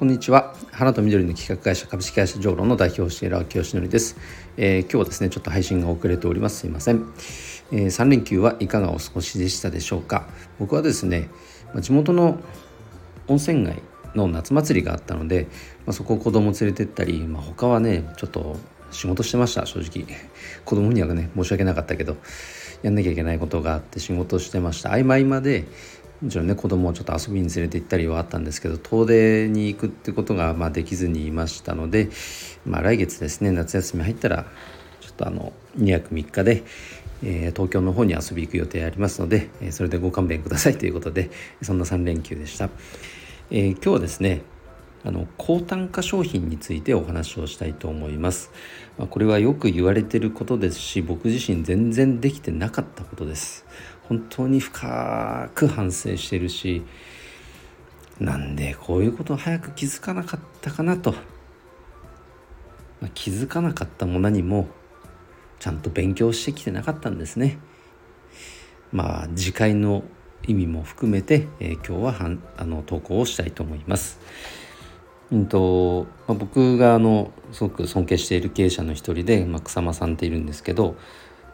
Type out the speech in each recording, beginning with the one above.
こんにちは。花と緑の企画会社株式会社ジョーロの代表をしている秋吉典です、えー、今日はですねちょっと配信が遅れております。すいません、えー、3連休はいかがお過ごしでしたでしょうか。僕はですね地元の温泉街の夏祭りがあったので、まあ、そこを子供連れてったり、まあ、他はねちょっと仕事してました正直。子供にはね申し訳なかったけどやんなきゃいけないことがあって仕事してました。合間合間でもちろんね子供をちょっと遊びに連れて行ったりはあったんですけど遠出に行くってことがまあできずにいましたので、まあ、来月ですね夏休み入ったらちょっとあの2泊3日で、えー、東京の方に遊び行く予定ありますので、えー、それでご勘弁くださいということでそんな3連休でした、えー、今日はですねあの高単価商品についてお話をしたいと思います、まあ、これはよく言われてることですし僕自身全然できてなかったことです。本当に深く反省してるしなんでこういうことを早く気づかなかったかなと、まあ、気づかなかったも何もちゃんと勉強してきてなかったんですねまあ次回の意味も含めて、えー、今日ははんあの投稿をしたいと思います。うんとまあ、僕があのすごく尊敬している経営者の一人で、まあ、草間さんっているんですけど、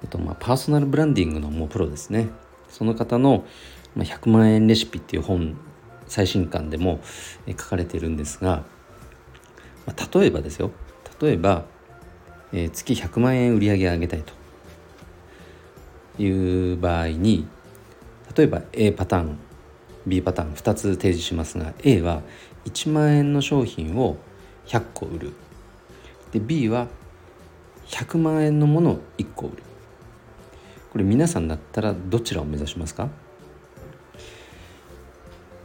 えっとまあ、パーソナルブランディングのもうプロですね。その方の「100万円レシピ」っていう本最新刊でも書かれてるんですが、まあ、例えばですよ。例えば、え、月100万円売り上げ上げたいと。いう場合に例えば A パターン B パターン2つ提示しますが A は1万円の商品を100個売る。で B は100万円のものを1個売る。これ皆さんだったらどちらを目指しますか、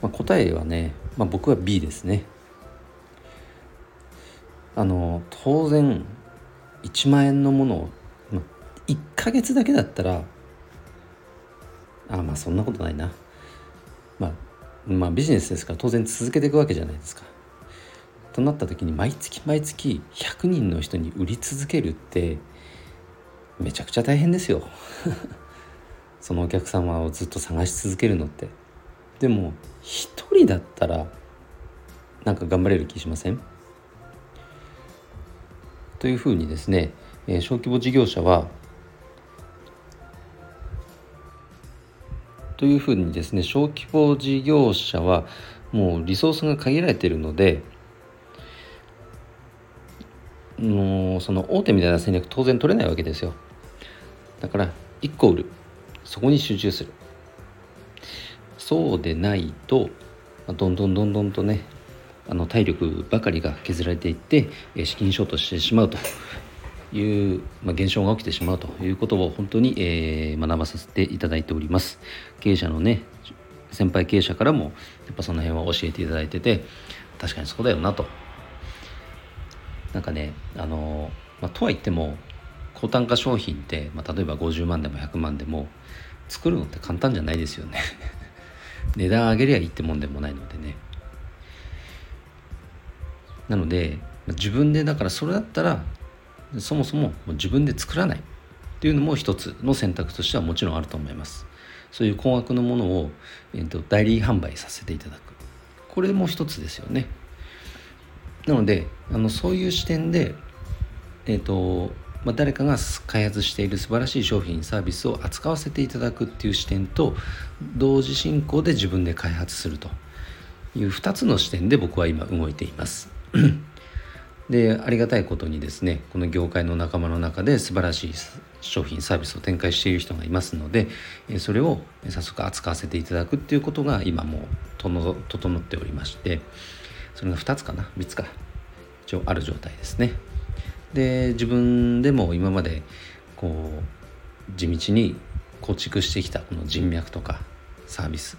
まあ、答えはね、まあ、僕は B ですね。あの当然1万円のものを、まあ、1ヶ月だけだったらあまあそんなことないな、まあ、まあビジネスですから当然続けていくわけじゃないですか。となった時に毎月毎月100人の人に売り続けるってめちゃくちゃ大変ですよ。そのお客様をずっと探し続けるのって。でも一人だったらなんか頑張れる気しません？というふうにですね、えー、小規模事業者はというふうにですね小規模事業者はもうリソースが限られているのでのその大手みたいな戦略当然取れないわけですよ。だから1個売るそこに集中する。そうでないとどんどんどんどんとねあの体力ばかりが削られていって資金ショートしてしまうという、まあ、現象が起きてしまうということを本当に、えー、学ばさせていただいております。経営者のね先輩経営者からもやっぱその辺は教えていただいてて確かにそうだよなと。なんかねあの、まあ、とは言っても高単価商品って、まあ、例えば50万でも100万でも作るのって簡単じゃないですよね。値段上げりゃいいってもんでもないのでね。なので自分でだからそれだったらそもそも自分で作らない。っていうのも一つの選択としてはもちろんあると思います。そういう高額のものを、えーと、代理販売させていただく。これも一つですよね。なのであのそういう視点でえっ、ー、とまあ、誰かが開発している素晴らしい商品サービスを扱わせていただくっていう視点と同時進行で自分で開発するという2つの視点で僕は今動いています。でありがたいことにですねこの業界の仲間の中で素晴らしい商品サービスを展開している人がいますのでそれを早速扱わせていただくっていうことが今もう整っておりましてそれが2つかな？3つか一応ある状態ですね。で自分でも今までこう地道に構築してきたこの人脈とかサービス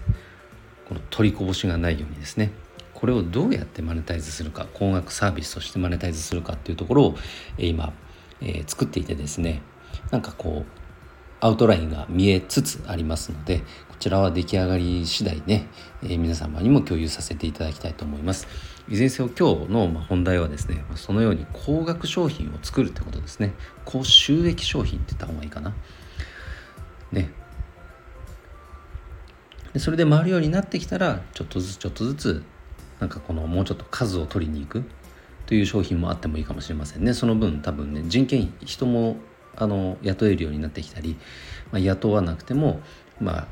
この取りこぼしがないようにですねこれをどうやってマネタイズするか高額サービスとしてマネタイズするかっていうところを今、えー、作っていてですねなんかこうアウトラインが見えつつありますのでこちらは出来上がり次第ね、えー、皆様にも共有させていただきたいと思います。いずれにせよ今日の本題はですねそのように高額商品を作るってことですね。高収益商品って言った方がいいかな。ね。でそれで回るようになってきたらちょっとずつちょっとずつなんかこのもうちょっと数を取りに行く。という商品もあってもいいかもしれませんね。その分多分ね人件費人もあの雇えるようになってきたり、まあ、雇わなくても、まあ、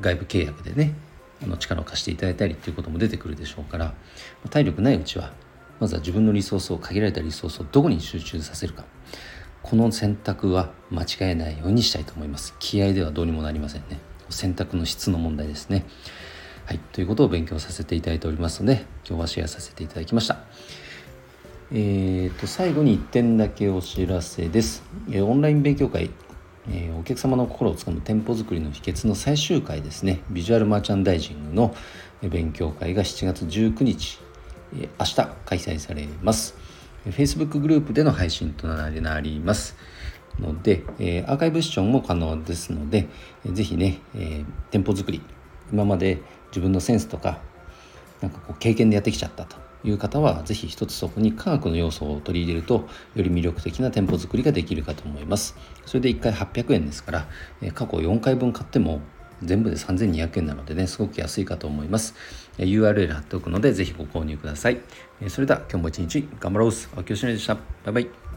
外部契約でねの力を貸していただいたりっていうことも出てくるでしょうから体力ないうちはまずは自分のリソースを限られたリソースをどこに集中させるか。この選択は間違えないようにしたいと思います。気合ではどうにもなりませんね。選択の質の問題ですね。はい。ということを勉強させていただいておりますので今日はシェアさせていただきました。えーと、最後に1点だけお知らせです、えオンライン勉強会、えー、お客様の心をつかむ店舗作りの秘訣の最終回ですね。ビジュアルマーチャンダイジングの勉強会が7月19日、えー、明日開催されます。Facebook グループでの配信となります。ので、え、アーカイブ視聴も可能ですので、えー、ぜひね、え、店舗作り今まで自分のセンスとかなんかこう経験でやってきちゃったと。いう方は是非一つそこに科学の要素を取り入れるとより魅力的な店舗作りができるかと思います。それで1回800円ですから過去4回分買っても全部で3200円なのでねすごく安いかと思います。URL 貼っておくので是非ご購入ください。それでは今日も一日頑張ろう青木よしのりでした。バイバイ。